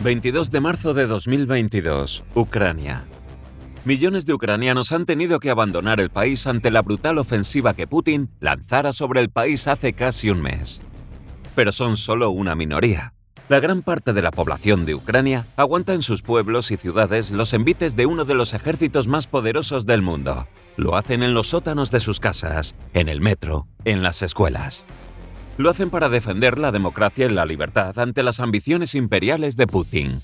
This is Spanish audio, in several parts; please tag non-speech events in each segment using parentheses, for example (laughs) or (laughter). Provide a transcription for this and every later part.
22 de marzo de 2022, Ucrania. Millones de ucranianos han tenido que abandonar el país ante la brutal ofensiva que Putin lanzara sobre el país hace casi un mes. Pero son solo una minoría. La gran parte de la población de Ucrania aguanta en sus pueblos y ciudades los envites de uno de los ejércitos más poderosos del mundo. Lo hacen en los sótanos de sus casas, en el metro, en las escuelas. Lo hacen para defender la democracia y la libertad ante las ambiciones imperiales de Putin.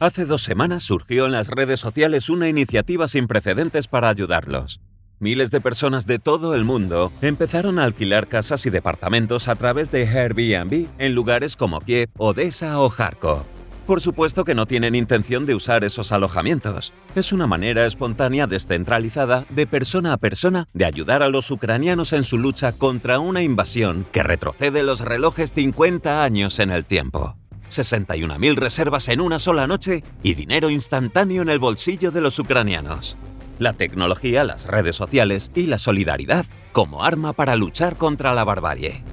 Hace dos semanas surgió en las redes sociales una iniciativa sin precedentes para ayudarlos. Miles de personas de todo el mundo empezaron a alquilar casas y departamentos a través de Airbnb en lugares como Kiev, Odessa o Kharkov. Por supuesto que no tienen intención de usar esos alojamientos. Es una manera espontánea descentralizada de persona a persona de ayudar a los ucranianos en su lucha contra una invasión que retrocede los relojes 50 años en el tiempo. 61.000 reservas en una sola noche y dinero instantáneo en el bolsillo de los ucranianos. La tecnología, las redes sociales y la solidaridad como arma para luchar contra la barbarie.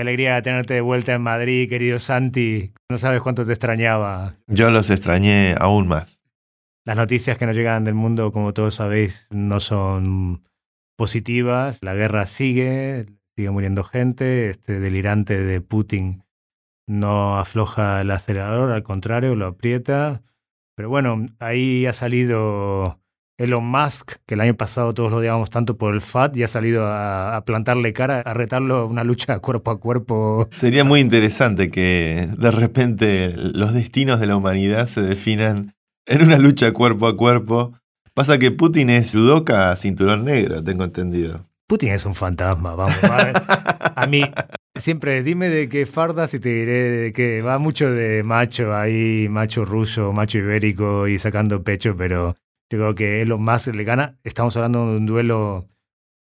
Qué alegría tenerte de vuelta en Madrid, querido Santi. No sabes cuánto te extrañaba. Yo los extrañé aún más. Las noticias que nos llegan del mundo, como todos sabéis, no son positivas. La guerra sigue, sigue muriendo gente. Este delirante de Putin no afloja el acelerador, al contrario, lo aprieta. Pero bueno, ahí ha salido Elon Musk, que el año pasado todos lo odiábamos tanto por el FAT, y ha salido a, plantarle cara, a retarlo a una lucha (laughs) cuerpo a cuerpo. Sería muy interesante que de repente los destinos de la humanidad se definan en una lucha cuerpo a cuerpo. Pasa que Putin es judoka cinturón negro, tengo entendido. Putin es un fantasma, vamos. A mí, siempre dime de qué fardas y te diré de que va mucho de macho ahí, macho ruso, macho ibérico y sacando pecho, pero yo creo que es lo más le gana. Estamos hablando de un duelo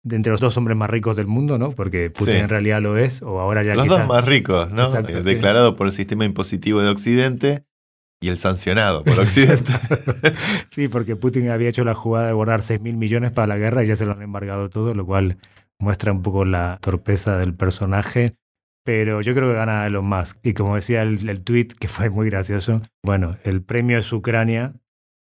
de entre los dos hombres más ricos del mundo, ¿no? Porque Putin en realidad lo es, o ahora ya Los dos más ricos, ¿no? Eh, declarado por el sistema impositivo de Occidente y el sancionado por Occidente. (laughs) sí, porque Putin había hecho la jugada de guardar 6 mil millones para la guerra y ya se lo han embargado todo, lo cual muestra un poco la torpeza del personaje. Pero yo creo que gana Elon Musk. Y como decía el, el tweet, que fue muy gracioso, bueno, el premio es Ucrania,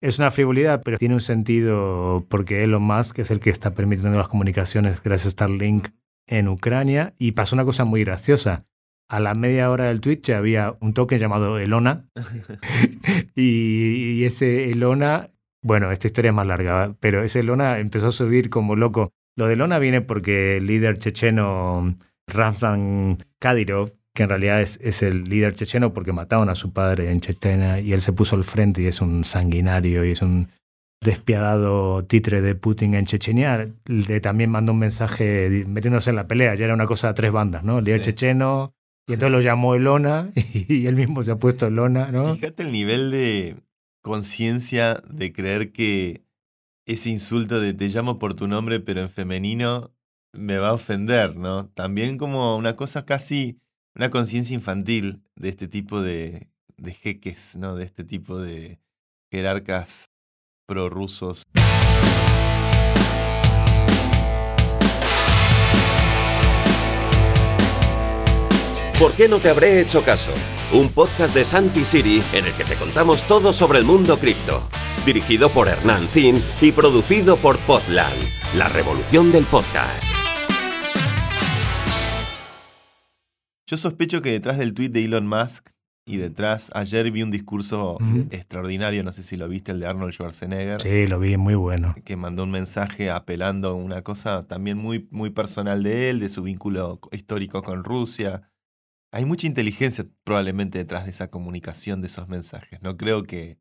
es una frivolidad, pero tiene un sentido porque Elon Musk es el que está permitiendo las comunicaciones gracias a Starlink en Ucrania. Y pasó una cosa muy graciosa. A la media hora del Twitch había un token llamado Elona. (laughs) y, ese Elona, bueno, esta historia es más larga, pero ese Elona empezó a subir como loco. Lo de Elona viene porque el líder checheno Ramzan Kadyrov que en realidad es, es, el líder checheno porque mataron a su padre en Chechenia y él se puso al frente y es un sanguinario y es un despiadado titre de Putin en Chechenia, le también mandó un mensaje metiéndose en la pelea, ya era una cosa de tres bandas, ¿no? El líder checheno, y entonces lo llamó Elona (laughs) y, él mismo se ha puesto Elona, ¿no? Fíjate el nivel de conciencia de creer que ese insulto de te llamo por tu nombre pero en femenino me va a ofender, ¿no? También como una cosa casi una conciencia infantil de este tipo de, de jeques, ¿no? De este tipo de jerarcas prorrusos. ¿Por qué no te habré hecho caso? Un podcast de Santi Siri en el que te contamos todo sobre el mundo cripto. Dirigido por Hernán Zin y producido por Podland, la revolución del podcast. Yo sospecho que detrás del tweet de Elon Musk y detrás, ayer vi un discurso extraordinario, no sé si lo viste, el de Arnold Schwarzenegger. Sí, lo vi, muy bueno. Que mandó un mensaje apelando a una cosa también muy, muy personal de él, de su vínculo histórico con Rusia. Hay mucha inteligencia probablemente detrás de esa comunicación de esos mensajes. No creo que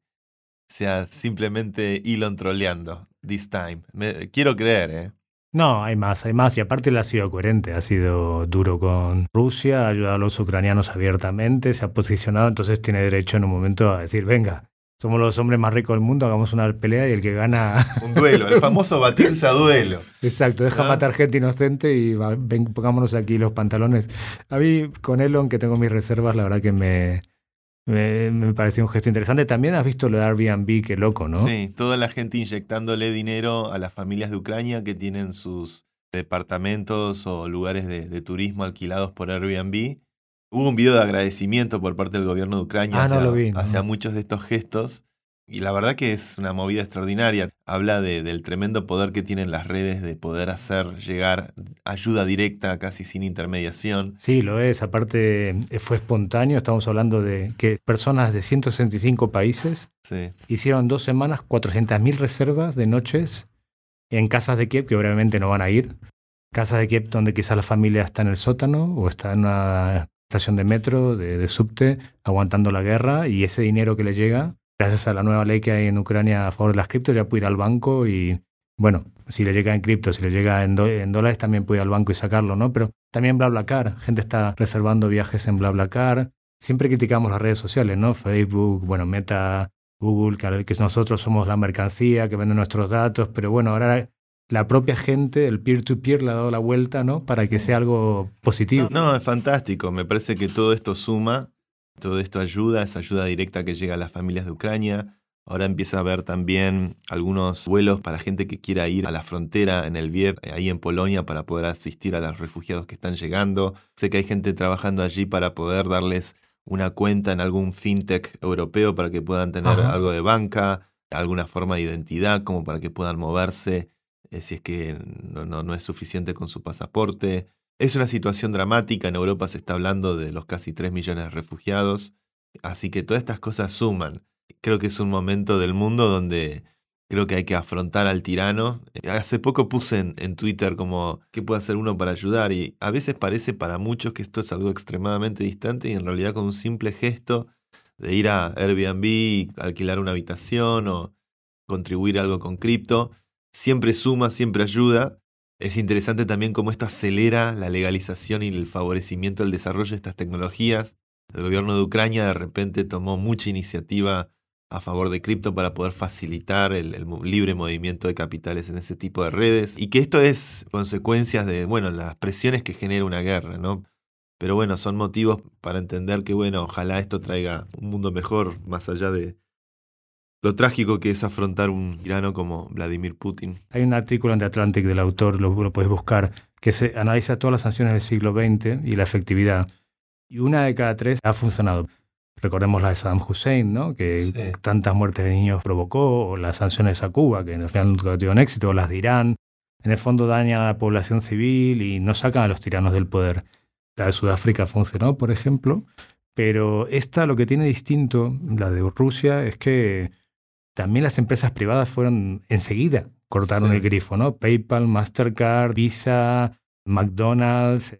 sea simplemente Elon troleando, this time. quiero creer, ¿eh? No, hay más, hay más. Y aparte él ha sido coherente, ha sido duro con Rusia, ha ayudado a los ucranianos abiertamente, se ha posicionado, entonces tiene derecho en un momento a decir, venga, somos los hombres más ricos del mundo, hagamos una pelea y el que gana... (laughs) Un duelo, el famoso batirse a duelo. Exacto, deja matar gente inocente y pongámonos aquí los pantalones. A mí con Elon, que tengo mis reservas, la verdad que me, me, me, pareció un gesto interesante. También has visto lo de Airbnb, qué loco, ¿no? Sí, toda la gente inyectándole dinero a las familias de Ucrania que tienen sus departamentos o lugares de, turismo alquilados por Airbnb. Hubo un video de agradecimiento por parte del gobierno de Ucrania ah, hacia muchos de estos gestos y la verdad que es una movida extraordinaria. Habla de, del tremendo poder que tienen las redes de poder hacer llegar ayuda directa casi sin intermediación. Sí, lo es. Aparte, eh, fue espontáneo. Estamos hablando de que personas de 165 países hicieron dos semanas 400.000 reservas de noches en casas de Kiev, que obviamente no van a ir. Casas de Kiev donde quizás la familia está en el sótano o está en una estación de metro, de, de subte, aguantando la guerra y ese dinero que le llega gracias a la nueva ley que hay en Ucrania a favor de las criptos, ya puede ir al banco y, bueno, si le llega en cripto, si le llega en, dólares, también puede ir al banco y sacarlo, ¿no? Pero también BlaBlaCar, gente está reservando viajes en BlaBlaCar. Siempre criticamos las redes sociales, ¿no? Facebook, bueno, Meta, Google, que nosotros somos la mercancía, que vende nuestros datos, pero bueno, ahora la propia gente, el peer-to-peer, le ha dado la vuelta, ¿no? Para que sea algo positivo. no, es fantástico. Me parece que todo esto suma todo esto ayuda, esa ayuda directa que llega a las familias de Ucrania. Ahora empieza a haber también algunos vuelos para gente que quiera ir a la frontera en el Viev, ahí en Polonia, para poder asistir a los refugiados que están llegando. Sé que hay gente trabajando allí para poder darles una cuenta en algún fintech europeo para que puedan tener algo de banca, alguna forma de identidad, como para que puedan moverse eh, si es que no, no, no es suficiente con su pasaporte. Es una situación dramática, en Europa se está hablando de los casi 3 millones de refugiados, así que todas estas cosas suman. Creo que es un momento del mundo donde creo que hay que afrontar al tirano. Hace poco puse en, Twitter como qué puede hacer uno para ayudar y a veces parece para muchos que esto es algo extremadamente distante y en realidad con un simple gesto de ir a Airbnb, alquilar una habitación o contribuir algo con cripto, siempre suma, siempre ayuda es interesante también cómo esto acelera la legalización y el favorecimiento del desarrollo de estas tecnologías. El gobierno de Ucrania de repente tomó mucha iniciativa a favor de cripto para poder facilitar el, libre movimiento de capitales en ese tipo de redes y que esto es consecuencia de bueno las presiones que genera una guerra, ¿no? Pero bueno, son motivos para entender que bueno, ojalá esto traiga un mundo mejor más allá de, lo trágico que es afrontar un tirano como Vladimir Putin. Hay un artículo en The Atlantic del autor, lo, lo puedes buscar, que se analiza todas las sanciones del siglo XX y la efectividad. Y una de cada tres ha funcionado. Recordemos la de Saddam Hussein, ¿no? que tantas muertes de niños provocó, o las sanciones a Cuba, que en el final no tuvieron éxito, o las de Irán. En el fondo dañan a la población civil y no sacan a los tiranos del poder. La de Sudáfrica funcionó, por ejemplo, pero esta lo que tiene distinto, la de Rusia, es que también las empresas privadas fueron enseguida, cortaron el grifo, ¿no? PayPal, Mastercard, Visa, McDonald's.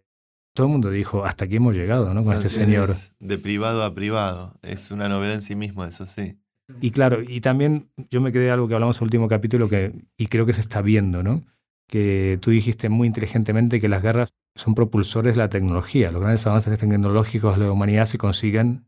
Todo el mundo dijo, hasta aquí hemos llegado, ¿no? Con este señor. De privado a privado. Es una novedad en sí mismo, eso sí. Y claro, y también yo me quedé algo que hablamos en el último capítulo que, y creo que se está viendo, ¿no? Que tú dijiste muy inteligentemente que las guerras son propulsores de la tecnología. Los grandes avances tecnológicos de la humanidad se consiguen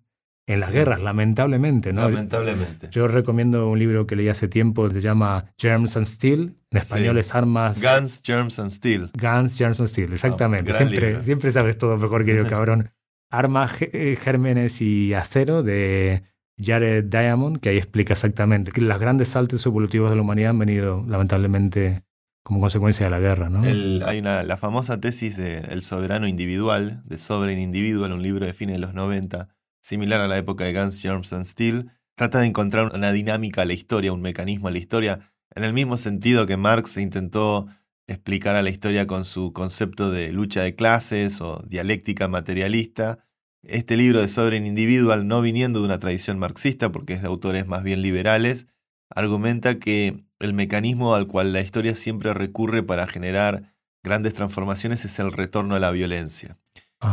en las guerras, lamentablemente. ¿no? Lamentablemente. Yo recomiendo un libro que leí hace tiempo, se llama Germs and Steel. En español es Armas. Guns, Germs and Steel. Guns, Germs and Steel, exactamente. siempre, siempre sabes todo mejor que yo, (laughs) cabrón. Armas, eh, gérmenes y acero de Jared Diamond, que ahí explica exactamente que los grandes saltos evolutivos de la humanidad han venido, lamentablemente, como consecuencia de la guerra. ¿no? hay una, la famosa tesis de El soberano individual, de Sovereign Individual, un libro de fines de los 90 similar a la época de Guns, Germs and Steel, trata de encontrar una dinámica a la historia, un mecanismo a la historia, en el mismo sentido que Marx intentó explicar a la historia con su concepto de lucha de clases o dialéctica materialista. Este libro de Sovereign Individual, no viniendo de una tradición marxista, porque es de autores más bien liberales, argumenta que el mecanismo al cual la historia siempre recurre para generar grandes transformaciones es el retorno a la violencia.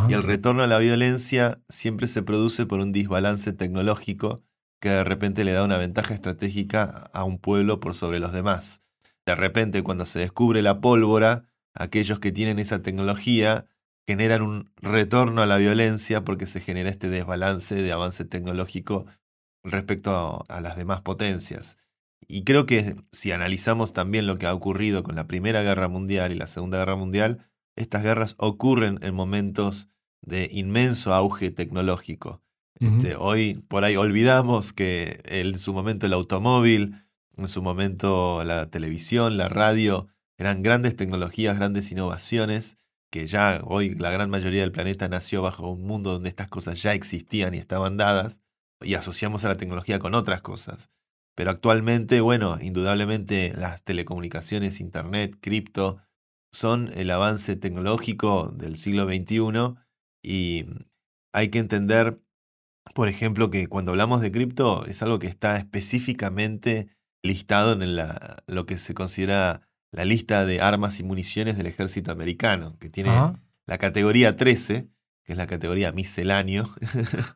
Y el retorno a la violencia siempre se produce por un desbalance tecnológico que de repente le da una ventaja estratégica a un pueblo por sobre los demás. De repente, cuando se descubre la pólvora, aquellos que tienen esa tecnología generan un retorno a la violencia porque se genera este desbalance de avance tecnológico respecto a, las demás potencias. Y creo que si analizamos también lo que ha ocurrido con la Primera Guerra Mundial y la Segunda Guerra Mundial, estas guerras ocurren en momentos de inmenso auge tecnológico. Este, hoy por ahí olvidamos que en su momento el automóvil, en su momento la televisión, la radio, Eran grandes tecnologías, grandes innovaciones, que ya hoy la gran mayoría del planeta nació bajo un mundo donde estas cosas ya existían y estaban dadas, y asociamos a la tecnología con otras cosas. Pero actualmente, bueno, indudablemente las telecomunicaciones, Internet, cripto, son el avance tecnológico del siglo XXI y hay que entender, por ejemplo, que cuando hablamos de cripto es algo que está específicamente listado en la, lo que se considera la lista de armas y municiones del ejército americano, que tiene la categoría 13, que es la categoría misceláneo,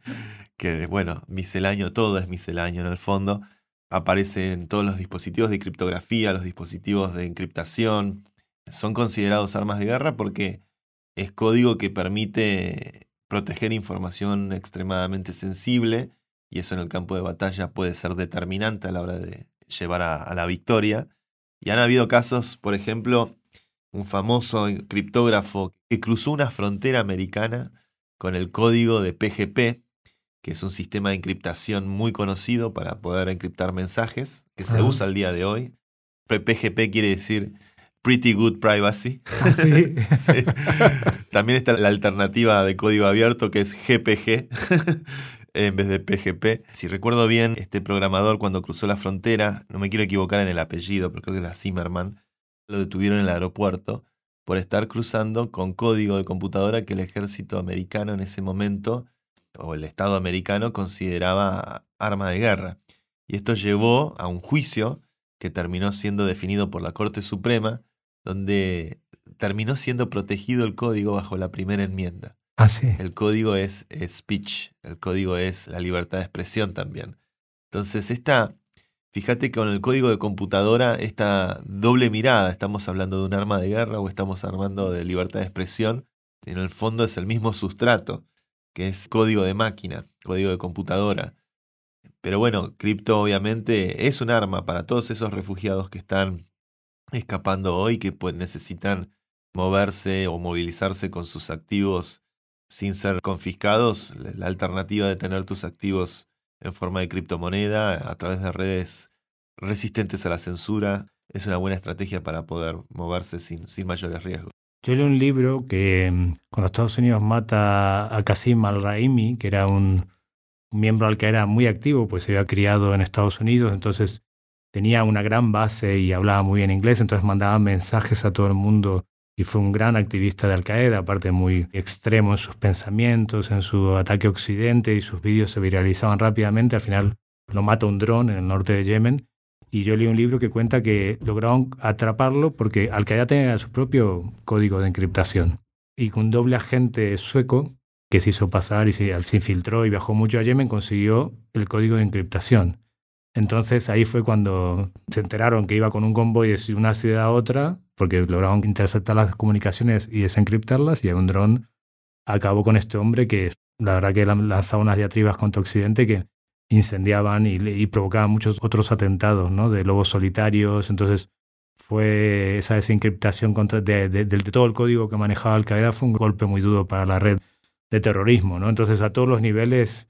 (laughs) que bueno, misceláneo, todo es misceláneo en el fondo, aparece en todos los dispositivos de criptografía, los dispositivos de encriptación, son considerados armas de guerra porque es código que permite proteger información extremadamente sensible y eso en el campo de batalla puede ser determinante a la hora de llevar a, la victoria. Y han habido casos, por ejemplo, un famoso criptógrafo que cruzó una frontera americana con el código de PGP, que es un sistema de encriptación muy conocido para poder encriptar mensajes, que se usa al día de hoy. PGP quiere decir Pretty Good Privacy. Ah, (laughs) ¿Sí? También está la alternativa de código abierto que es GPG (laughs) en vez de PGP. Si recuerdo bien, este programador cuando cruzó la frontera, no me quiero equivocar en el apellido, pero creo que era Zimmerman, lo detuvieron en el aeropuerto por estar cruzando con código de computadora que el ejército americano en ese momento, o el Estado americano, consideraba arma de guerra. Y esto llevó a un juicio que terminó siendo definido por la Corte Suprema, donde terminó siendo protegido el código bajo la primera enmienda. Ah, sí. El código es, speech, el código es la libertad de expresión también. Entonces, esta, fíjate que con el código de computadora, esta doble mirada, estamos hablando de un arma de guerra o estamos hablando de libertad de expresión, en el fondo es el mismo sustrato, que es código de máquina, código de computadora. Pero bueno, cripto obviamente es un arma para todos esos refugiados que están escapando hoy, que pues, necesitan moverse o movilizarse con sus activos sin ser confiscados. La alternativa de tener tus activos en forma de criptomoneda a través de redes resistentes a la censura es una buena estrategia para poder moverse sin, sin mayores riesgos. Yo leí un libro que mm, cuando Estados Unidos mata a Qasim al-Raimi, que era un, un miembro al que era muy activo, pues se había criado en Estados Unidos, entonces tenía una gran base y hablaba muy bien inglés, entonces mandaba mensajes a todo el mundo y fue un gran activista de Al Qaeda, aparte muy extremo en sus pensamientos, en su ataque Occidente y sus vídeos se viralizaban rápidamente. Al final lo mata un dron en el norte de Yemen. Y yo leí un libro que cuenta que lograron atraparlo porque Al Qaeda tenía su propio código de encriptación. Y con un doble agente sueco que se hizo pasar y se, se infiltró y viajó mucho a Yemen, consiguió el código de encriptación. Entonces ahí fue cuando se enteraron que iba con un convoy de una ciudad a otra, porque lograron interceptar las comunicaciones y desencriptarlas, y un dron acabó con este hombre que la verdad que lanzaba unas diatribas contra Occidente que incendiaban y, provocaban muchos otros atentados, ¿no? De lobos solitarios. Entonces fue esa desencriptación contra, de, de, todo el código que manejaba Al Qaeda fue un golpe muy duro para la red de terrorismo, ¿no? Entonces a todos los niveles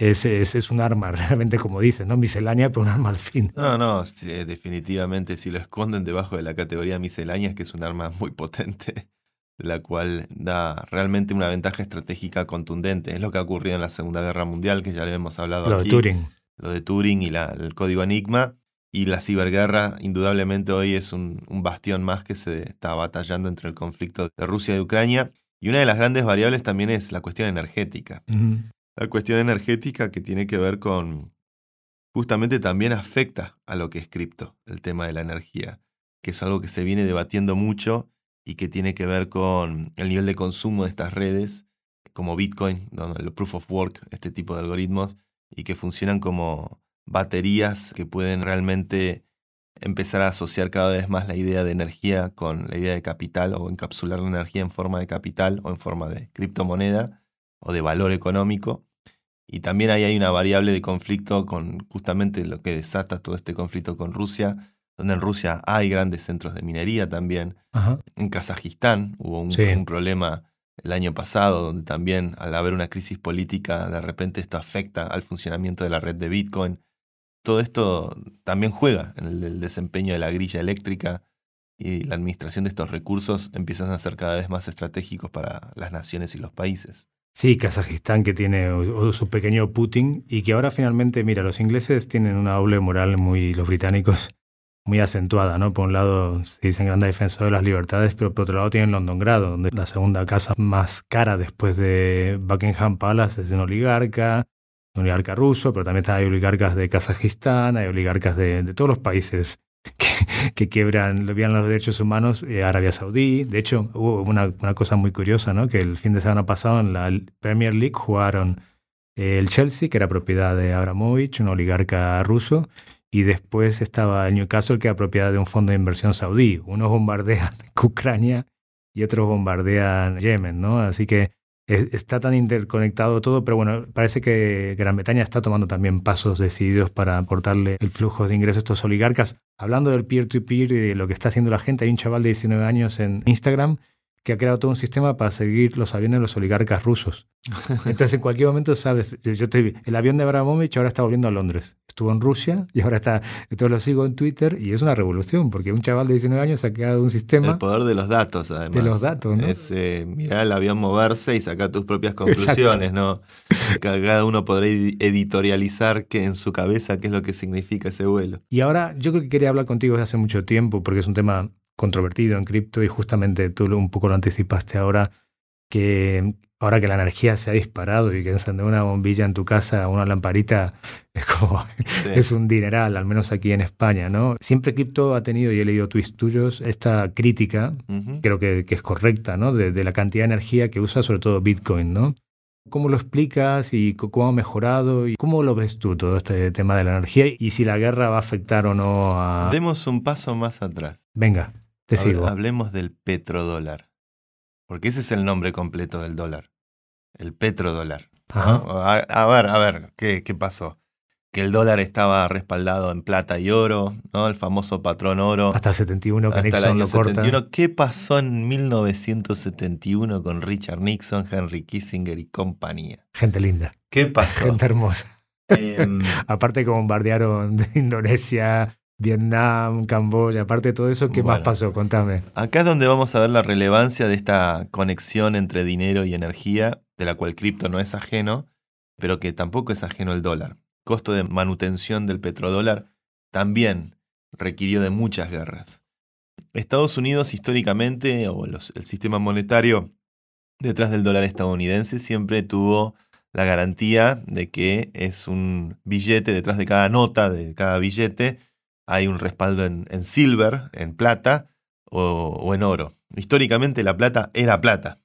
es, es, un arma, (laughs) realmente como dices, ¿no? Miscelánea, pero un arma al fin. No, no, definitivamente si lo esconden debajo de la categoría miscelánea es que es un arma (laughs) muy potente, la cual da realmente una ventaja estratégica contundente. Es lo que ha ocurrido en la Segunda Guerra Mundial, que ya le hemos hablado lo aquí. de Turing. Lo de Turing y la, el código Enigma. Y la ciberguerra, indudablemente, hoy es un, un bastión más que se está batallando entre el conflicto de Rusia y Ucrania. Y una de las grandes variables también es la cuestión energética la cuestión energética que tiene que ver con, justamente también afecta a lo que es cripto, el tema de la energía, que es algo que se viene debatiendo mucho y que tiene que ver con el nivel de consumo de estas redes, como Bitcoin, el proof of work, este tipo de algoritmos, y que funcionan como baterías que pueden realmente empezar a asociar cada vez más la idea de energía con la idea de capital o encapsular la energía en forma de capital o en forma de criptomoneda o de valor económico y también ahí hay una variable de conflicto con justamente lo que desata todo este conflicto con Rusia, donde en Rusia hay grandes centros de minería también. En Kazajistán hubo un, un, problema el año pasado, donde también al haber una crisis política, de repente esto afecta al funcionamiento de la red de Bitcoin. Todo esto también juega en el, desempeño de la grilla eléctrica y la administración de estos recursos empiezan a ser cada vez más estratégicos para las naciones y los países. Sí, Kazajistán que tiene su pequeño Putin y que ahora finalmente, mira, los ingleses tienen una doble moral muy, los británicos, muy acentuada, ¿no? Por un lado se dicen grandes defensores de las libertades, pero por otro lado tienen Londongrado, donde la segunda casa más cara después de Buckingham Palace es un oligarca, un oligarca ruso, pero también hay oligarcas de Kazajistán, hay oligarcas de, de todos los países (laughs) que, que quiebran, los derechos humanos, eh, Arabia Saudí. De hecho, hubo una, una, cosa muy curiosa, ¿no? Que el fin de semana pasado en la Premier League jugaron eh, el Chelsea, que era propiedad de Abramovich, un oligarca ruso, y después estaba el Newcastle, que era propiedad de un fondo de inversión saudí. Unos bombardean (laughs) Ucrania y otros bombardean Yemen, ¿no? Así que está tan interconectado todo, pero bueno, parece que Gran Bretaña está tomando también pasos decididos para aportarle el flujo de ingresos a estos oligarcas. Hablando del peer-to-peer y de lo que está haciendo la gente, hay un chaval de 19 años en Instagram que ha creado todo un sistema para seguir los aviones de los oligarcas rusos. (laughs) Entonces, en cualquier momento, sabes, yo, estoy, el avión de Abramovich ahora está volviendo a Londres. Estuvo en Rusia y ahora está, entonces lo sigo en Twitter y es una revolución, porque un chaval de 19 años ha creado un sistema... El poder de los datos, además. De los datos, ¿no? Es eh, mirar el avión moverse y sacar tus propias conclusiones, ¿no? Cada uno podrá editorializar que en su cabeza qué es lo que significa ese vuelo. Y ahora, yo creo que quería hablar contigo desde hace mucho tiempo, porque es un tema controvertido en cripto y justamente tú un poco lo anticipaste ahora, que ahora que la energía se ha disparado y que encender una bombilla en tu casa, una lamparita, (laughs) es como es un dineral, al menos aquí en España, ¿no? Siempre cripto ha tenido, y he leído tweets tuyos, esta crítica, creo que, que, es correcta, ¿no? De, de, la cantidad de energía que usa sobre todo Bitcoin, ¿no? ¿Cómo lo explicas y cómo ha mejorado? ¿Y cómo lo ves tú todo este tema de la energía y si la guerra va a afectar o no a... Demos un paso más atrás. Venga. Hablemos del petrodólar. Porque ese es el nombre completo del dólar. El petrodólar. A, ver, a ver, ¿qué, ¿qué, pasó? Que el dólar estaba respaldado en plata y oro, ¿no? El famoso patrón oro. Hasta el 71 que Nixon lo corta. ¿Qué pasó en 1971 con Richard Nixon, Henry Kissinger y compañía? Gente linda. ¿Qué pasó? Gente hermosa. Em, (laughs) Aparte que bombardearon de Indonesia, Vietnam, Camboya, aparte de todo eso, ¿qué más pasó? Contame. Acá es donde vamos a ver la relevancia de esta conexión entre dinero y energía, de la cual cripto no es ajeno, pero que tampoco es ajeno el dólar. Costo de manutención del petrodólar también requirió de muchas guerras. Estados Unidos históricamente, o el sistema monetario detrás del dólar estadounidense, siempre tuvo la garantía de que es un billete detrás de cada nota, de cada billete, hay un respaldo en, silver, en plata o, en oro. Históricamente la plata era plata.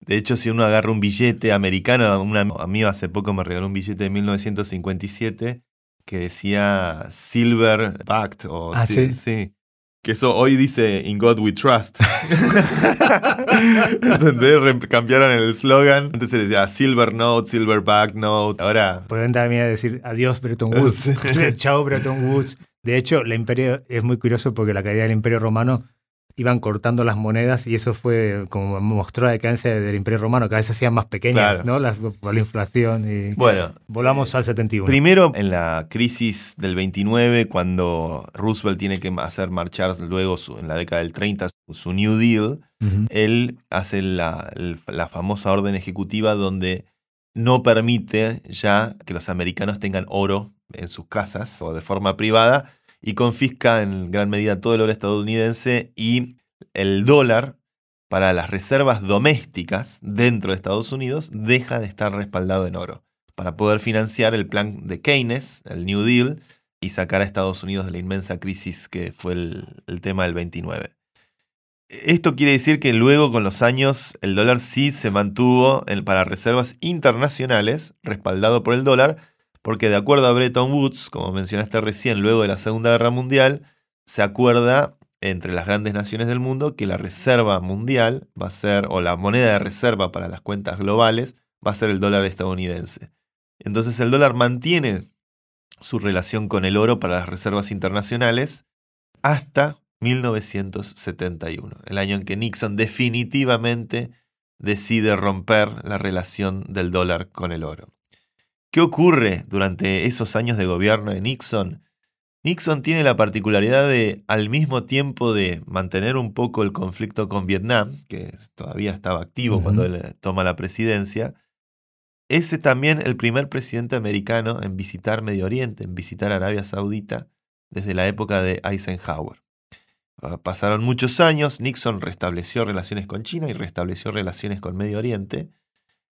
De hecho, si uno agarra un billete americano, un amigo hace poco me regaló un billete de 1957 que decía Silver Backed o ¿Ah, sí, sí. Que eso hoy dice In God We Trust. (laughs) Cambiaron el slogan. Antes se decía Silver Note, Silver Back Note. Ahora. Pueden también decir adiós Bretton Woods. (laughs) (laughs) Chao Bretton Woods. De hecho, la imperio es muy curioso porque la caída del imperio romano iban cortando las monedas y eso fue como mostró la decadencia del imperio romano, cada vez se hacían más pequeñas, ¿no? Las, por la inflación y bueno, volamos al 71. Primero en la crisis del 29 cuando Roosevelt tiene que hacer marchar luego en la década del 30 su New Deal, él hace la, la famosa orden ejecutiva donde no permite ya que los americanos tengan oro en sus casas o de forma privada y confisca en gran medida todo el oro estadounidense y el dólar para las reservas domésticas dentro de Estados Unidos deja de estar respaldado en oro para poder financiar el plan de Keynes, el New Deal, y sacar a Estados Unidos de la inmensa crisis que fue el, tema del 29. Esto quiere decir que luego con los años el dólar sí se mantuvo para reservas internacionales, respaldado por el dólar, porque de acuerdo a Bretton Woods, como mencionaste recién, luego de la Segunda Guerra Mundial, se acuerda entre las grandes naciones del mundo que la reserva mundial va a ser, o la moneda de reserva para las cuentas globales, va a ser el dólar estadounidense. Entonces el dólar mantiene su relación con el oro para las reservas internacionales hasta 1971, el año en que Nixon definitivamente decide romper la relación del dólar con el oro. ¿Qué ocurre durante esos años de gobierno de Nixon? Nixon tiene la particularidad de, al mismo tiempo de mantener un poco el conflicto con Vietnam, que todavía estaba activo cuando él eh, toma la presidencia, es también el primer presidente americano en visitar Medio Oriente, en visitar Arabia Saudita, desde la época de Eisenhower. Ah, pasaron muchos años, Nixon restableció relaciones con China y restableció relaciones con Medio Oriente.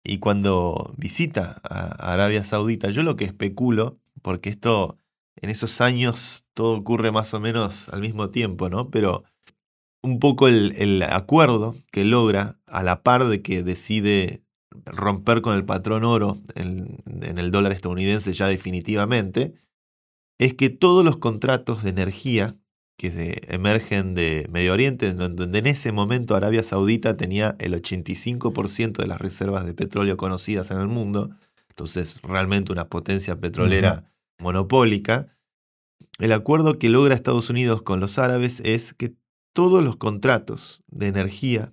Y cuando visita a Arabia Saudita, yo lo que especulo, porque esto en esos años todo ocurre más o menos al mismo tiempo, ¿no? Pero un poco el, acuerdo que logra a la par de que decide romper con el patrón oro en, en el dólar estadounidense ya definitivamente, es que todos los contratos de energía que emergen de Medio Oriente, donde en ese momento Arabia Saudita tenía el 85% de las reservas de petróleo conocidas en el mundo, entonces realmente una potencia petrolera monopólica. El acuerdo que logra Estados Unidos con los árabes es que todos los contratos de energía,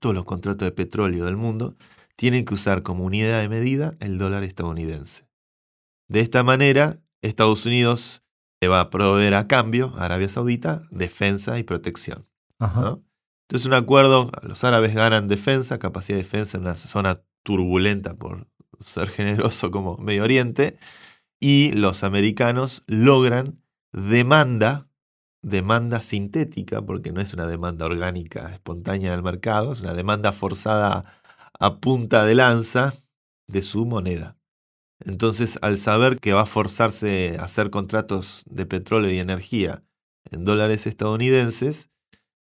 todos los contratos de petróleo del mundo, tienen que usar como unidad de medida el dólar estadounidense. De esta manera, Estados Unidos le va a proveer a cambio a Arabia Saudita defensa y protección. Entonces un acuerdo, los árabes ganan defensa, capacidad de defensa en una zona turbulenta por ser generoso como Medio Oriente, y los americanos logran demanda, demanda sintética, porque no es una demanda orgánica espontánea del mercado, es una demanda forzada a punta de lanza de su moneda. Entonces, al saber que va a forzarse a hacer contratos de petróleo y energía en dólares estadounidenses,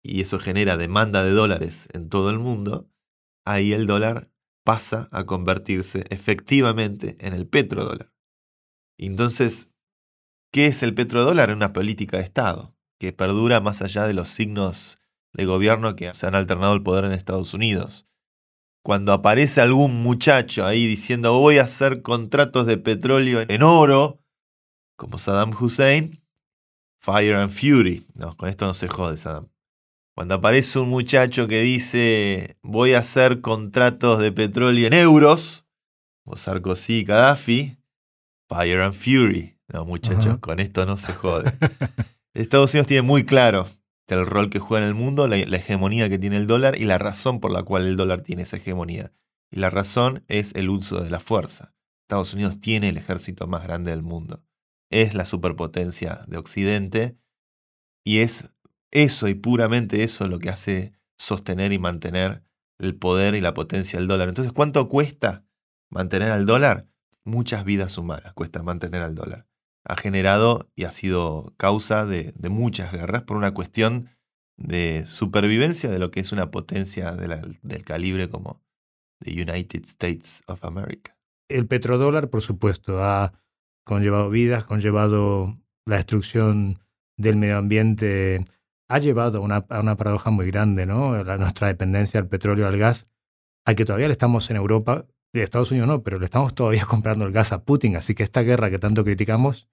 y eso genera demanda de dólares en todo el mundo, ahí el dólar pasa a convertirse efectivamente en el petrodólar. Entonces, ¿qué es el petrodólar? Una política de Estado que perdura más allá de los signos de gobierno que se han alternado el poder en Estados Unidos cuando aparece algún muchacho ahí diciendo voy a hacer contratos de petróleo en oro, como Saddam Hussein, Fire and Fury. No, con esto no se jode Saddam. Cuando aparece un muchacho que dice voy a hacer contratos de petróleo en euros, como Sarkozy y Gaddafi, Fire and Fury. No, muchachos, con esto no se jode. (laughs) Estados Unidos tiene muy claro el rol que juega en el mundo, la, hegemonía que tiene el dólar y la razón por la cual el dólar tiene esa hegemonía. Y la razón es el uso de la fuerza. Estados Unidos tiene el ejército más grande del mundo. Es la superpotencia de Occidente y es eso y puramente eso lo que hace sostener y mantener el poder y la potencia del dólar. Entonces, ¿cuánto cuesta mantener al dólar? Muchas vidas humanas cuesta mantener al dólar ha generado y ha sido causa de, muchas guerras por una cuestión de supervivencia de lo que es una potencia del calibre como the United States of America. El petrodólar, por supuesto, ha conllevado vidas, conllevado la destrucción del medio ambiente, ha llevado a una, paradoja muy grande, ¿no? Nuestra dependencia al petróleo, al gas, a que todavía le estamos en Europa Estados Unidos no, pero le estamos todavía (laughs) comprando el gas a Putin, así que esta guerra que tanto criticamos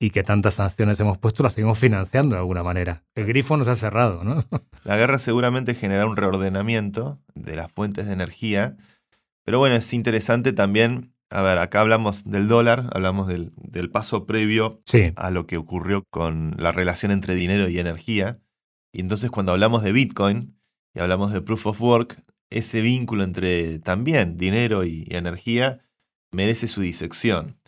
y que tantas sanciones hemos puesto la seguimos financiando de alguna manera. El grifo nos ha cerrado, ¿no? (laughs) La guerra seguramente genera un reordenamiento de las fuentes de energía, pero bueno, es interesante también, a ver, acá hablamos del dólar, hablamos del, paso previo a lo que ocurrió con la relación entre dinero y energía, y entonces cuando hablamos de Bitcoin y hablamos de Proof of Work, ese vínculo entre también dinero y, energía merece su disección.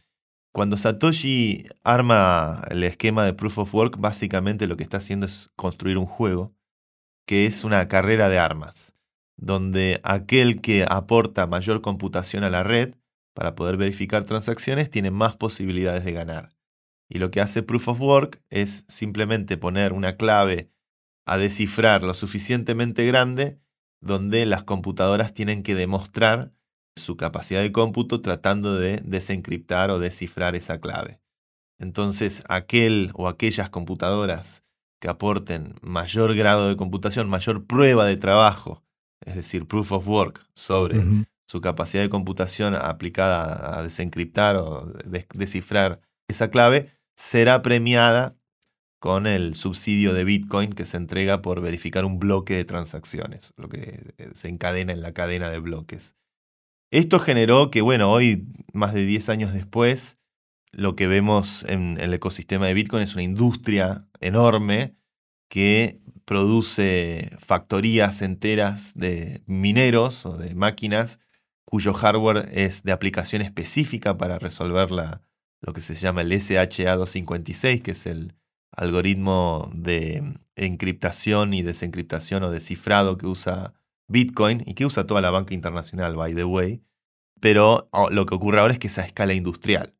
Cuando Satoshi arma el esquema de Proof of Work, básicamente lo que está haciendo es construir un juego que es una carrera de armas, donde aquel que aporta mayor computación a la red para poder verificar transacciones tiene más posibilidades de ganar. Y lo que hace Proof of Work es simplemente poner una clave a descifrar lo suficientemente grande donde las computadoras tienen que demostrar su capacidad de cómputo tratando de desencriptar o descifrar esa clave. Entonces, aquel o aquellas computadoras que aporten mayor grado de computación, mayor prueba de trabajo, es decir, proof of work sobre su capacidad de computación aplicada a desencriptar o descifrar esa clave, será premiada con el subsidio de Bitcoin que se entrega por verificar un bloque de transacciones, lo que eh, se encadena en la cadena de bloques. Esto generó que, bueno, hoy, más de 10 años después, lo que vemos en el ecosistema de Bitcoin es una industria enorme que produce factorías enteras de mineros o de máquinas cuyo hardware es de aplicación específica para resolver la, lo que se llama el SHA-256, que es el algoritmo de encriptación y desencriptación o descifrado que usa Bitcoin y que usa toda la banca internacional, by the way. Pero oh, lo que ocurre ahora es que es a escala industrial.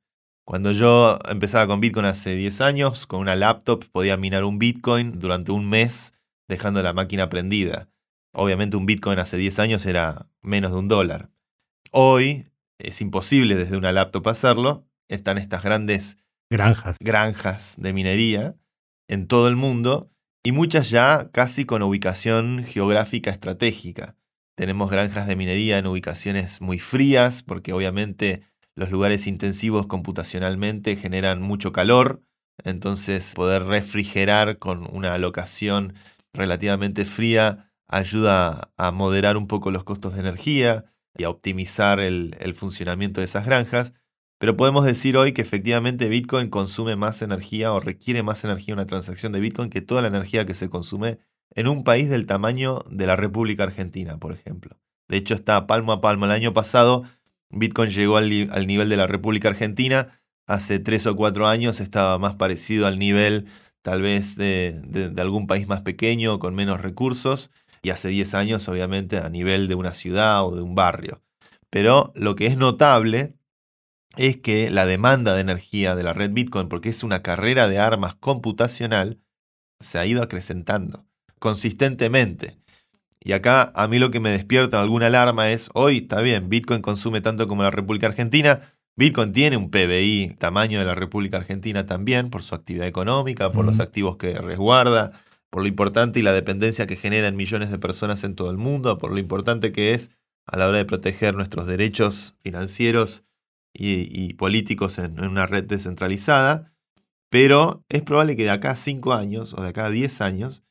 Cuando yo empezaba con Bitcoin hace 10 años, con una laptop podía minar un Bitcoin durante un mes dejando la máquina prendida. Obviamente un Bitcoin hace 10 años era menos de un dólar. Hoy es imposible desde una laptop hacerlo. Están estas grandes granjas. granjas de minería en todo el mundo y muchas ya casi con ubicación geográfica estratégica. Tenemos granjas de minería en ubicaciones muy frías porque obviamente los lugares intensivos computacionalmente generan mucho calor, entonces poder refrigerar con una locación relativamente fría ayuda a moderar un poco los costos de energía y a optimizar el, funcionamiento de esas granjas. Pero podemos decir hoy que efectivamente Bitcoin consume más energía o requiere más energía una transacción de Bitcoin que toda la energía que se consume en un país del tamaño de la República Argentina, por ejemplo. De hecho, está palmo a palmo. El año pasado Bitcoin llegó al, nivel de la República Argentina. Hace tres o cuatro años estaba más parecido al nivel tal vez de, algún país más pequeño, con menos recursos, y hace diez años obviamente a nivel de una ciudad o de un barrio. Pero lo que es notable es que la demanda de energía de la red Bitcoin, porque es una carrera de armas computacional, se ha ido acrecentando consistentemente. Y acá a mí lo que me despierta alguna alarma es, hoy está bien, Bitcoin consume tanto como la República Argentina, Bitcoin tiene un PBI tamaño de la República Argentina también por su actividad económica, por los activos que resguarda, por lo importante y la dependencia que genera en millones de personas en todo el mundo, por lo importante que es a la hora de proteger nuestros derechos financieros y, políticos en, una red descentralizada. Pero es probable que de acá a 5 años o de acá a 10 años,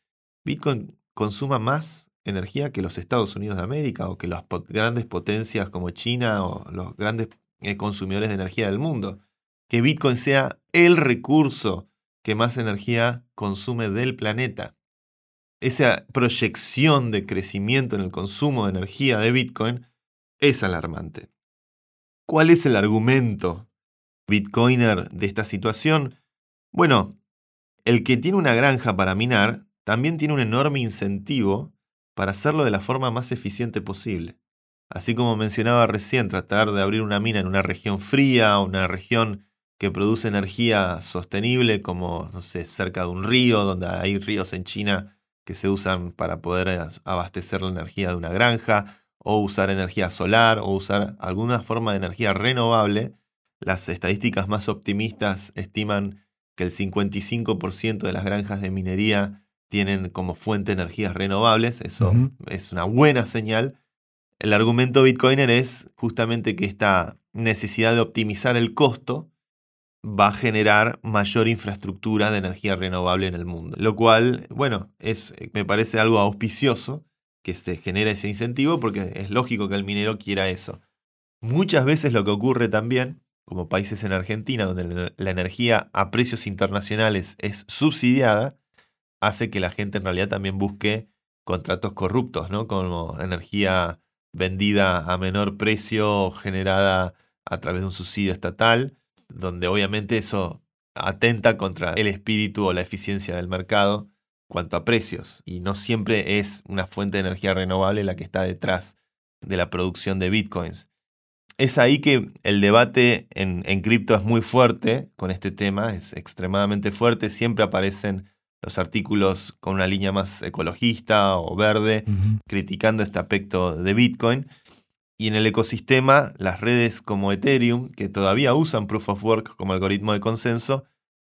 Bitcoin consuma más energía que los Estados Unidos de América o que las grandes potencias como China o los grandes eh, consumidores de energía del mundo. Que Bitcoin sea el recurso que más energía consume del planeta. Esa proyección de crecimiento en el consumo de energía de Bitcoin es alarmante. ¿Cuál es el argumento bitcoiner de esta situación? Bueno, el que tiene una granja para minar también tiene un enorme incentivo para hacerlo de la forma más eficiente posible. Así como mencionaba recién, tratar de abrir una mina en una región fría, una región que produce energía sostenible, como, no sé, cerca de un río, donde hay ríos en China que se usan para poder abastecer la energía de una granja, o usar energía solar, o usar alguna forma de energía renovable. Las estadísticas más optimistas estiman que el 55% de las granjas de minería tienen como fuente energías renovables, eso es una buena señal. El argumento Bitcoiner es justamente que esta necesidad de optimizar el costo va a generar mayor infraestructura de energía renovable en el mundo. Lo cual, bueno, es, me parece algo auspicioso que se genera ese incentivo porque es lógico que el minero quiera eso. Muchas veces lo que ocurre también, como países en Argentina, donde la energía a precios internacionales es subsidiada, hace que la gente en realidad también busque contratos corruptos, ¿no? Como energía vendida a menor precio, generada a través de un subsidio estatal, donde obviamente eso atenta contra el espíritu o la eficiencia del mercado cuanto a precios. Y no siempre es una fuente de energía renovable la que está detrás de la producción de bitcoins. Es ahí que el debate en, en cripto es muy fuerte con este tema, es extremadamente fuerte, siempre aparecen los artículos con una línea más ecologista o verde, criticando este aspecto de Bitcoin. Y en el ecosistema, las redes como Ethereum, que todavía usan Proof of Work como algoritmo de consenso,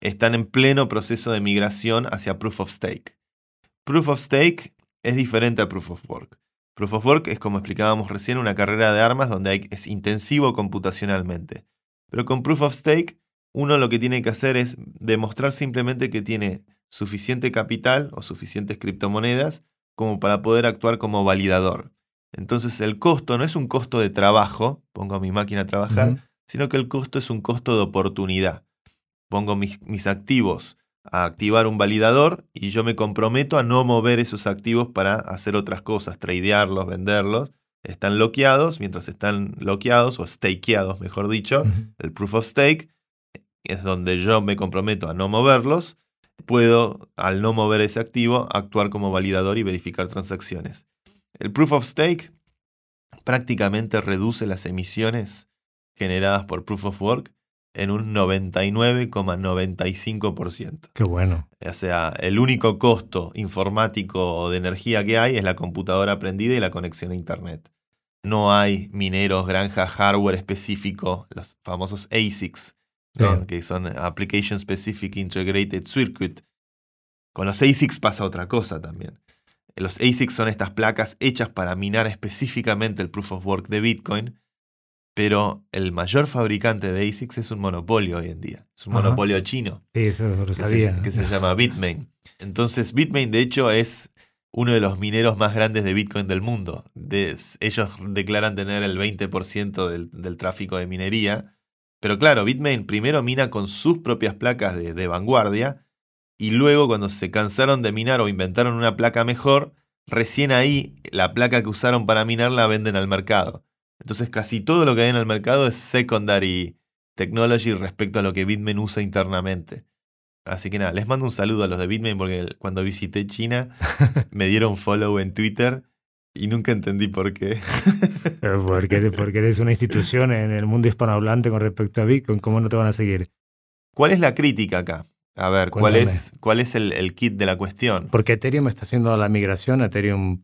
están en pleno proceso de migración hacia Proof of Stake. Proof of Stake es diferente a Proof of Work. Proof of Work es, como explicábamos recién, una carrera de armas donde es intensivo computacionalmente. Pero con Proof of Stake, uno lo que tiene que hacer es demostrar simplemente que tiene suficiente capital o suficientes criptomonedas como para poder actuar como validador. Entonces el costo no es un costo de trabajo, pongo a mi máquina a trabajar, sino que el costo es un costo de oportunidad. Pongo mis, mis activos a activar un validador y yo me comprometo a no mover esos activos para hacer otras cosas, tradearlos, venderlos. Están bloqueados, mientras están bloqueados o stakeados, mejor dicho, el proof of stake es donde yo me comprometo a no moverlos, puedo, al no mover ese activo, actuar como validador y verificar transacciones. El proof of stake prácticamente reduce las emisiones generadas por proof of work en un 99,95%. Qué bueno. O sea, el único costo informático de energía que hay es la computadora prendida y la conexión a Internet. No hay mineros, granjas, hardware específico, los famosos ASICs, que son Application Specific Integrated Circuit. Con los ASICs pasa otra cosa también. Los ASICs son estas placas hechas para minar específicamente el proof of work de Bitcoin, pero el mayor fabricante de ASICs es un monopolio hoy en día. Es un monopolio chino. Sí, eso lo sabía. que se (laughs) llama Bitmain. Entonces, Bitmain, de hecho, es uno de los mineros más grandes de Bitcoin del mundo. ellos declaran tener el 20% del, del, tráfico de minería. Pero claro, Bitmain primero mina con sus propias placas de, de vanguardia y luego cuando se cansaron de minar o inventaron una placa mejor, recién ahí la placa que usaron para minar la venden al mercado. Entonces casi todo lo que hay en el mercado es secondary technology respecto a lo que Bitmain usa internamente. Así que nada, les mando un saludo a los de Bitmain porque cuando visité China (laughs) me dieron follow en Twitter y nunca entendí por qué. porque, porque eres una institución en el mundo hispanohablante con respecto a Bitcoin, ¿cómo no te van a seguir? ¿Cuál es la crítica acá? A ver, ¿cuál es, cuál es el, kit de la cuestión? Porque Ethereum está haciendo la migración a Ethereum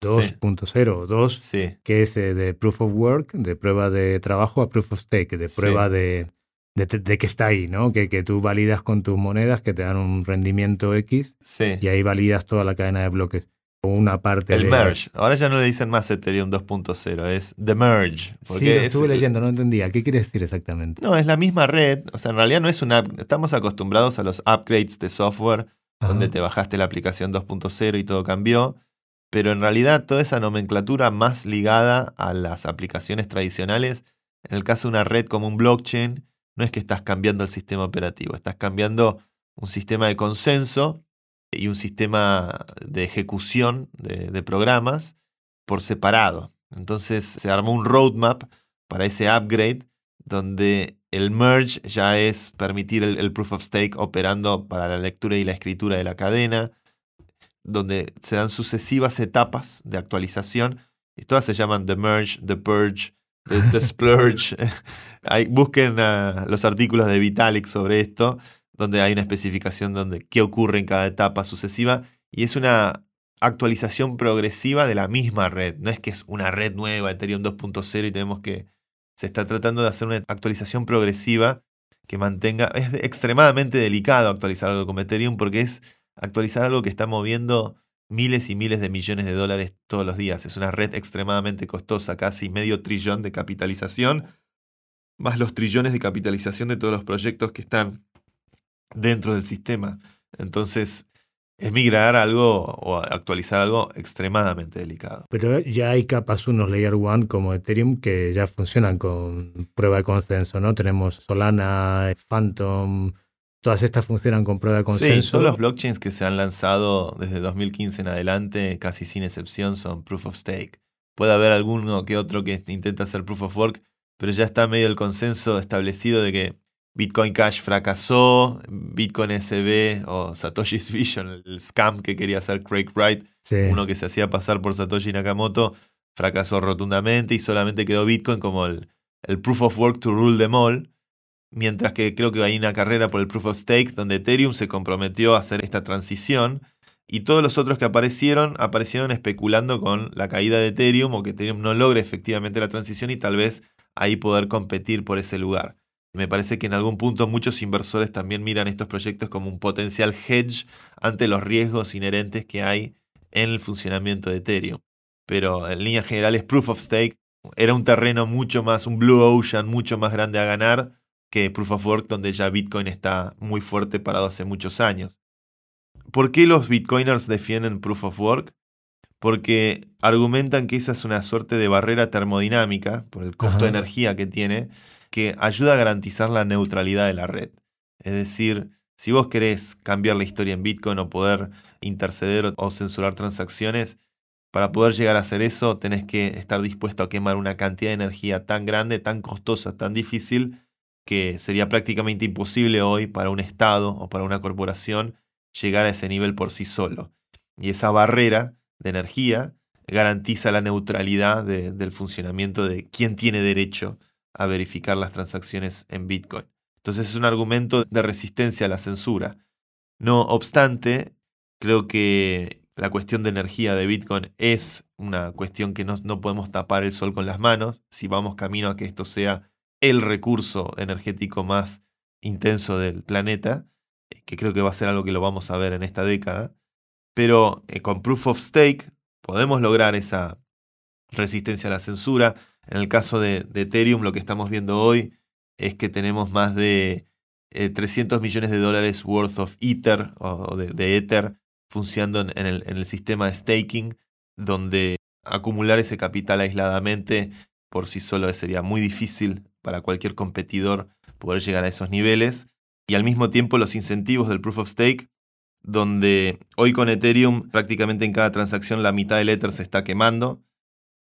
2.0 o 2, que es eh, de Proof of Work, de prueba de trabajo, a Proof of Stake, de prueba de, de, que está ahí, ¿no? Que, que tú validas con tus monedas que te dan un rendimiento X y ahí validas toda la cadena de bloques una parte el merge. Ahora ya no le dicen más Ethereum 2.0, es the merge. Sí, lo estuve leyendo, no entendía. ¿Qué quiere decir exactamente? No, es la misma red. O sea, en realidad no es una... Estamos acostumbrados a los upgrades de software, donde te bajaste la aplicación 2.0 y todo cambió. Pero en realidad toda esa nomenclatura más ligada a las aplicaciones tradicionales, en el caso de una red como un blockchain, no es que estás cambiando el sistema operativo, estás cambiando un sistema de consenso y un sistema de ejecución de, programas por separado. Entonces se armó un roadmap para ese upgrade donde el merge ya es permitir el, proof of stake operando para la lectura y la escritura de la cadena, donde se dan sucesivas etapas de actualización y todas se llaman the merge, the purge, the, (laughs) splurge. (laughs) busquen ah, los artículos de Vitalik sobre esto donde hay una especificación donde qué ocurre en cada etapa sucesiva y es una actualización progresiva de la misma red. No es que es una red nueva, Ethereum 2.0 y tenemos que... Se está tratando de hacer una actualización progresiva que mantenga... Es extremadamente delicado actualizar algo como Ethereum porque es actualizar algo que está moviendo miles y miles de millones de dólares todos los días. Es una red extremadamente costosa, casi medio trillón de capitalización, más los trillones de capitalización de todos los proyectos que están dentro del sistema. Entonces, es migrar algo o actualizar algo extremadamente delicado. Pero ya hay capas unos Layer 1 como Ethereum que ya funcionan con prueba de consenso, ¿no? Tenemos Solana, Phantom, todas estas funcionan con prueba de consenso. Sí, todos los blockchains que se han lanzado desde 2015 en adelante, casi sin excepción, son proof of stake. Puede haber alguno que otro que intenta hacer proof of work, pero ya está medio el consenso establecido de que Bitcoin Cash fracasó, Bitcoin SB o Satoshi's Vision, el scam que quería hacer Craig Wright, uno que se hacía pasar por Satoshi Nakamoto, fracasó rotundamente y solamente quedó Bitcoin como el, el proof of work to rule them all. Mientras que creo que hay una carrera por el proof of stake donde Ethereum se comprometió a hacer esta transición y todos los otros que aparecieron aparecieron especulando con la caída de Ethereum o que Ethereum no logre efectivamente la transición y tal vez ahí poder competir por ese lugar. Me parece que en algún punto muchos inversores también miran estos proyectos como un potencial hedge ante los riesgos inherentes que hay en el funcionamiento de Ethereum. Pero en líneas generales, Proof of Stake era un terreno mucho más, un blue ocean mucho más grande a ganar que Proof of Work, donde ya Bitcoin está muy fuerte parado hace muchos años. ¿Por qué los Bitcoiners defienden Proof of Work? Porque argumentan que esa es una suerte de barrera termodinámica por el costo de energía que tiene que ayuda a garantizar la neutralidad de la red. Es decir, si vos querés cambiar la historia en Bitcoin o poder interceder o censurar transacciones, para poder llegar a hacer eso tenés que estar dispuesto a quemar una cantidad de energía tan grande, tan costosa, tan difícil, que sería prácticamente imposible hoy para un Estado o para una corporación llegar a ese nivel por sí solo. Y esa barrera de energía garantiza la neutralidad del funcionamiento de quién tiene derecho a verificar las transacciones en Bitcoin. Entonces es un argumento de resistencia a la censura. No obstante, creo que la cuestión de energía de Bitcoin es una cuestión que no, no podemos tapar el sol con las manos. Si vamos camino a que esto sea el recurso energético más intenso del planeta, que creo que va a ser algo que lo vamos a ver en esta década, pero eh, con Proof of Stake podemos lograr esa resistencia a la censura. En el caso de, Ethereum, lo que estamos viendo hoy es que tenemos más de 300 eh, millones de dólares worth of Ether o de, Ether funcionando en el, en el sistema de staking, donde acumular ese capital aisladamente por sí solo sería muy difícil para cualquier competidor poder llegar a esos niveles. Y al mismo tiempo los incentivos del proof of stake donde hoy con Ethereum prácticamente en cada transacción la mitad del Ether se está quemando.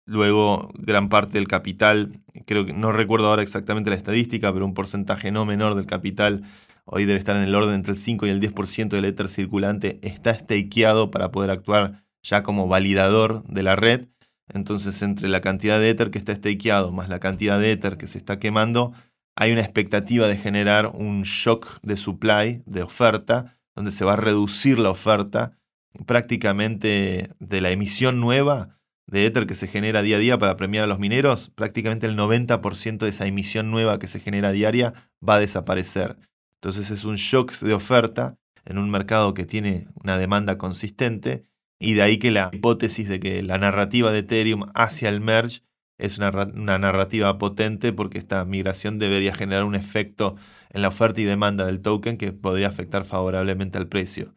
Luego gran parte del capital, creo que no recuerdo ahora exactamente la estadística, pero un porcentaje no menor del capital hoy debe estar en el orden entre el 5 y el 10% del Ether circulante está stakeado para poder actuar ya como validador de la red. Entonces, entre la cantidad de Ether que está stakeado más la cantidad de Ether que se está quemando, hay una expectativa de generar un shock de supply, de oferta, donde se va a reducir la oferta prácticamente de la emisión nueva de Ether que se genera día a día para premiar a los mineros, prácticamente el 90% de esa emisión nueva que se genera diaria va a desaparecer. Entonces es un shock de oferta en un mercado que tiene una demanda consistente y de ahí que la hipótesis de que la narrativa de Ethereum hacia el merge es una, una narrativa potente porque esta migración debería generar un efecto en la oferta y demanda del token que podría afectar favorablemente al precio.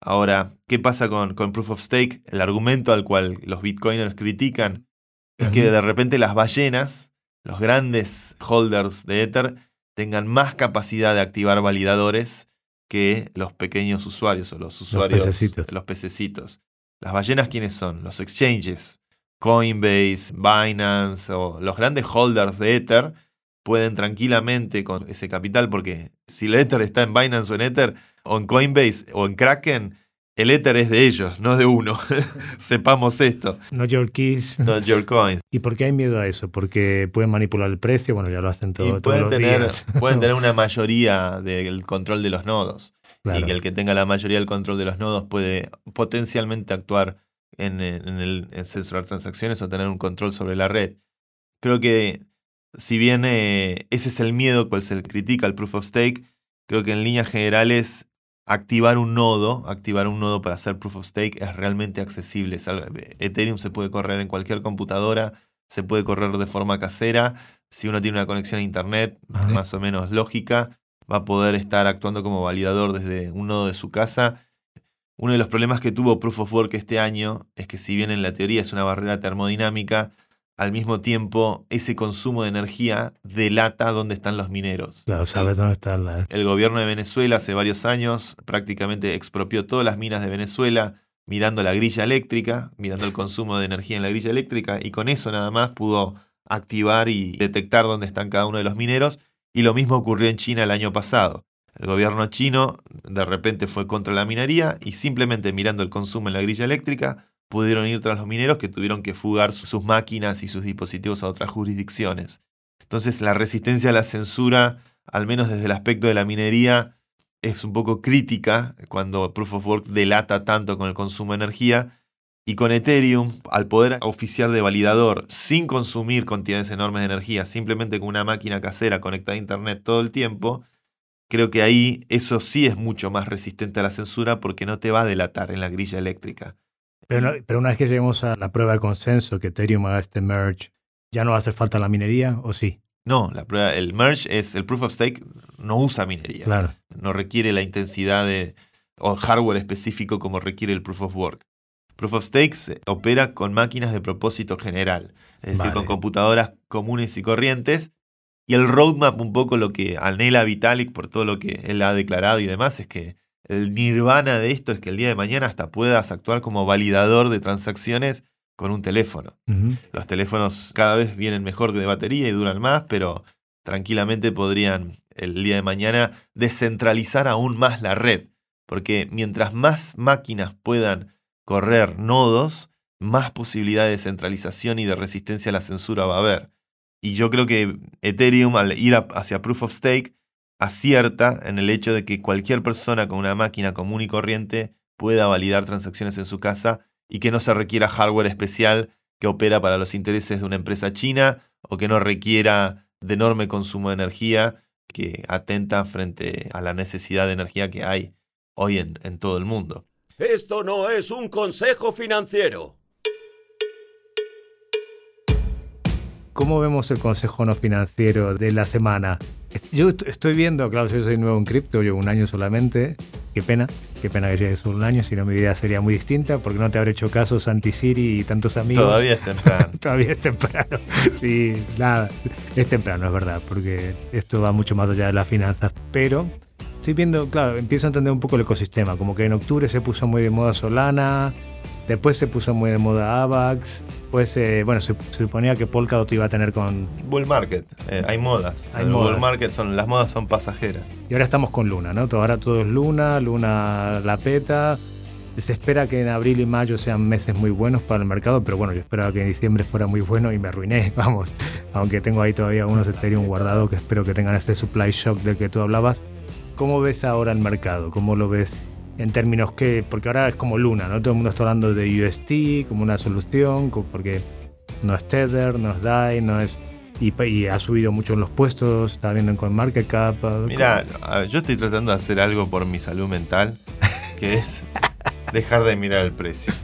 Ahora, ¿qué pasa con, con Proof of Stake? El argumento al cual los bitcoiners critican es que de repente las ballenas, los grandes holders de Ether, tengan más capacidad de activar validadores que los pequeños usuarios o los usuarios, los los pececitos. ¿Las ballenas quiénes son? Los exchanges, Coinbase, Binance o los grandes holders de Ether pueden tranquilamente con ese capital, porque si el Ether está en Binance o en Ether, o en Coinbase o en Kraken, el Ether es de ellos, no de uno. (laughs) Sepamos esto. Not your keys. Not your coins. (laughs) ¿Y por qué hay miedo a eso? Porque pueden manipular el precio, bueno, ya lo hacen todo, pueden todos tener, los días. Pueden tener (laughs) una mayoría del control de los nodos. Y que el que tenga la mayoría del control de los nodos puede potencialmente actuar en, el, en censurar transacciones o tener un control sobre la red. Creo que si bien eh, ese es el miedo cual se le critica al proof of stake, creo que en líneas generales activar un nodo, activar un nodo para hacer proof of stake es realmente accesible. Ethereum se puede correr en cualquier computadora, se puede correr de forma casera. Si uno tiene una conexión a internet más o menos lógica, va a poder estar actuando como validador desde un nodo de su casa. Uno de los problemas que tuvo Proof of Work este año es que si bien en la teoría es una barrera termodinámica, al mismo tiempo ese consumo de energía delata dónde están los mineros. Claro, sabes dónde están las... El gobierno de Venezuela hace varios años prácticamente expropió todas las minas de Venezuela mirando la grilla eléctrica, mirando el consumo de energía en la grilla eléctrica y con eso nada más pudo activar y detectar dónde están cada uno de los mineros y lo mismo ocurrió en China el año pasado. El gobierno chino de repente fue contra la minería y simplemente mirando el consumo en la grilla eléctrica pudieron ir tras los mineros que tuvieron que fugar sus máquinas y sus dispositivos a otras jurisdicciones. Entonces la resistencia a la censura, al menos desde el aspecto de la minería, es un poco crítica cuando Proof of Work delata tanto con el consumo de energía. Y con Ethereum, al poder oficiar de validador sin consumir cantidades enormes de energía, simplemente con una máquina casera conectada a Internet todo el tiempo, creo que ahí eso sí es mucho más resistente a la censura porque no te va a delatar en la grilla eléctrica. Pero, una vez que lleguemos a la prueba de consenso, que Ethereum haga este merge, ¿ya no va a hacer falta la minería o sí? No, la prueba, el merge es el proof of stake, no usa minería. Claro. No requiere la intensidad de, o hardware específico como requiere el proof of work. Proof of Stake opera con máquinas de propósito general, es decir, con computadoras comunes y corrientes Y el roadmap, un poco lo que anhela Vitalik por todo lo que él ha declarado y demás, es que el nirvana de esto es que el día de mañana hasta puedas actuar como validador de transacciones con un teléfono. Los teléfonos cada vez vienen mejor de batería y duran más, pero tranquilamente podrían el día de mañana descentralizar aún más la red. Porque mientras más máquinas puedan correr nodos, más posibilidades de centralización y de resistencia a la censura va a haber. Y yo creo que Ethereum, al ir hacia Proof of Stake, acierta en el hecho de que cualquier persona con una máquina común y corriente pueda validar transacciones en su casa y que no se requiera hardware especial que opera para los intereses de una empresa china o que no requiera de enorme consumo de energía que atenta frente a la necesidad de energía que hay hoy en todo el mundo. Esto no es un consejo financiero. ¿Cómo vemos el consejo no financiero de la semana? Yo estoy viendo, claro, yo soy nuevo en cripto, llevo un año solamente. Qué pena, qué pena que llegue solo un año, si no mi vida sería muy distinta, porque no te habré hecho caso Santi Siri y tantos amigos. Todavía es temprano. (laughs) Todavía es temprano. (laughs) Sí, nada, es temprano, es verdad, porque esto va mucho más allá de las finanzas, pero estoy viendo, claro, empiezo a entender un poco el ecosistema, como que en octubre se puso muy de moda Solana, Después se puso muy de moda AVAX. Pues, bueno, se, suponía que Polkadot iba a tener con... Bull Market. Eh, hay modas. Hay Bull Market son, las modas son pasajeras. Y ahora estamos con Luna, ¿no? Ahora todo es Luna, Luna la peta. Se espera que en abril y mayo sean meses muy buenos para el mercado, pero bueno, yo esperaba que en diciembre fuera muy bueno y me arruiné, (laughs) vamos. Aunque tengo ahí todavía unos Ethereum guardados que espero que tengan este supply shock del que tú hablabas. ¿Cómo ves ahora el mercado? ¿Cómo lo ves en términos que, porque ahora es como Luna, ¿no? Todo el mundo está hablando de UST como una solución, porque no es Tether, no es DAI, no es... Y, ha subido mucho en los puestos, está viendo en CoinMarketCap. Mira, yo estoy tratando de hacer algo por mi salud mental, que es (laughs) dejar de mirar el precio.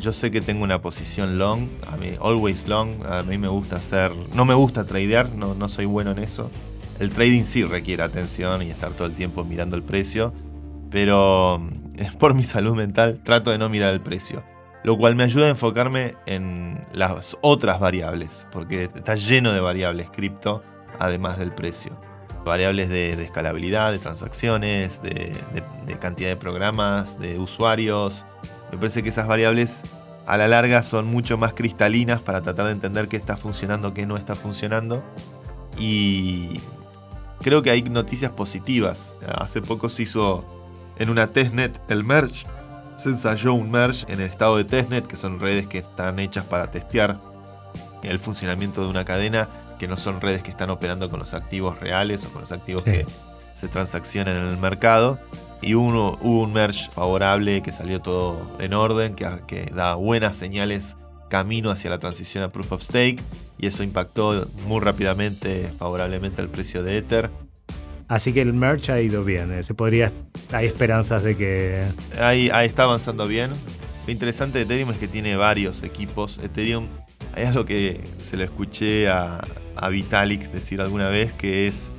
Yo sé que tengo una posición long, a mí, always long, a mí me gusta hacer, no me gusta tradear, no, no soy bueno en eso. El trading sí requiere atención y estar todo el tiempo mirando el precio pero mm, (laughs) por mi salud mental trato de no mirar el precio, lo cual me ayuda a enfocarme en las otras variables, porque está lleno de variables cripto, además del precio. Variables de, escalabilidad, de transacciones, de, de cantidad de programas, de usuarios. Me parece que esas variables a la larga son mucho más cristalinas para tratar de entender qué está funcionando, qué no está funcionando. Y creo que hay noticias positivas. Hace poco se hizo en una testnet el merge. Se ensayó un merge en el estado de testnet, que son redes que están hechas para testear el funcionamiento de una cadena, que no son redes que están operando con los activos reales o con los activos que se transaccionan en el mercado. Y uno, hubo un merge favorable que salió todo en orden, que, que da buenas señales camino hacia la transición a Proof of Stake. Y eso impactó muy rápidamente, favorablemente al precio de Ether. Así que el merch ha ido bien. Eh, se podría, hay esperanzas de que. Ahí, está avanzando bien. Lo interesante de Ethereum es que tiene varios equipos. Ethereum, hay algo que se lo escuché a, a Vitalik decir alguna vez, que es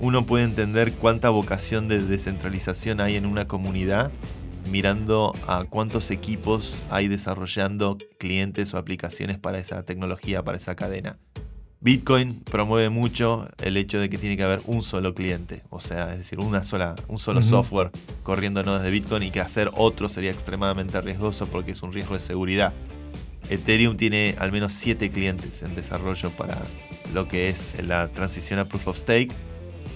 uno puede entender cuánta vocación de descentralización hay en una comunidad mirando a cuántos equipos hay desarrollando clientes o aplicaciones para esa tecnología, para esa cadena. Bitcoin promueve mucho el hecho de que tiene que haber un solo cliente, o sea, es decir, una sola, un solo software corriendo no desde Bitcoin y que hacer otro sería extremadamente riesgoso porque es un riesgo de seguridad. Ethereum tiene al menos 7 clientes en desarrollo para lo que es la transición a Proof of Stake.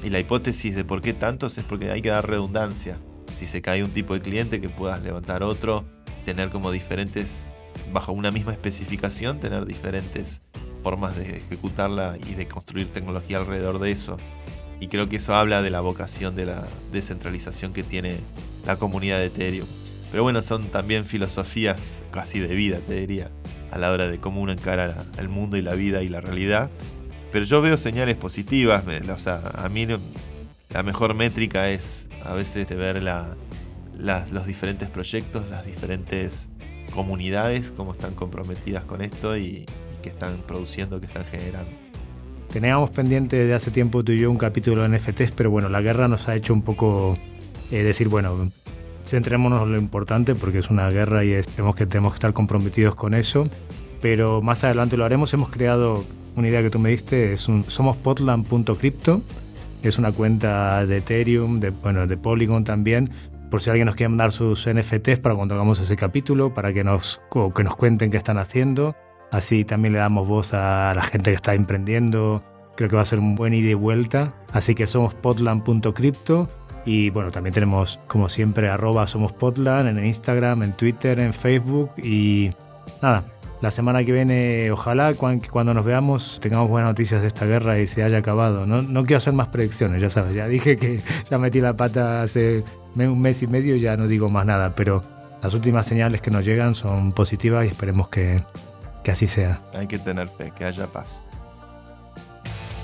Y la hipótesis de por qué tantos es porque hay que dar redundancia. Si se cae un tipo de cliente, que puedas levantar otro, tener como diferentes, bajo una misma especificación, tener diferentes formas de ejecutarla y de construir tecnología alrededor de eso. Y creo que eso habla de la vocación de la descentralización que tiene la comunidad de Ethereum. Pero bueno, son también filosofías casi de vida, te diría, a la hora de cómo uno encara el mundo y la vida y la realidad. Pero yo veo señales positivas, o sea, a mí la mejor métrica es a veces de ver los diferentes proyectos, las diferentes comunidades, cómo están comprometidas con esto y, que están produciendo, que están generando. Teníamos pendiente de hace tiempo tú y yo un capítulo de NFTs, pero bueno, la guerra nos ha hecho un poco eh, decir, bueno, centrémonos en lo importante porque es una guerra y tenemos que, tenemos que estar comprometidos con eso. Pero más adelante lo haremos. Hemos creado una idea que tú me diste es un somospotland.crypto. Es una cuenta de Ethereum, de, bueno, de Polygon también, por si alguien nos quiere mandar sus NFTs para cuando hagamos ese capítulo, para que nos, que nos cuenten qué están haciendo. Así también le damos voz a la gente que está emprendiendo. Creo que va a ser un buen ida y vuelta. Así que somos potland.crypto. Y bueno, también tenemos, como siempre, arroba somos potland en Instagram, en Twitter, en Facebook. Y nada, la semana que viene, ojalá cuando nos veamos tengamos buenas noticias de esta guerra y se haya acabado. No, quiero hacer más predicciones, ya sabes, ya (laughs) dije que ya metí la pata hace un mes y medio, ya no digo más nada, pero las últimas señales que nos llegan son positivas y esperemos que, que así sea. Hay que tener fe, que haya paz.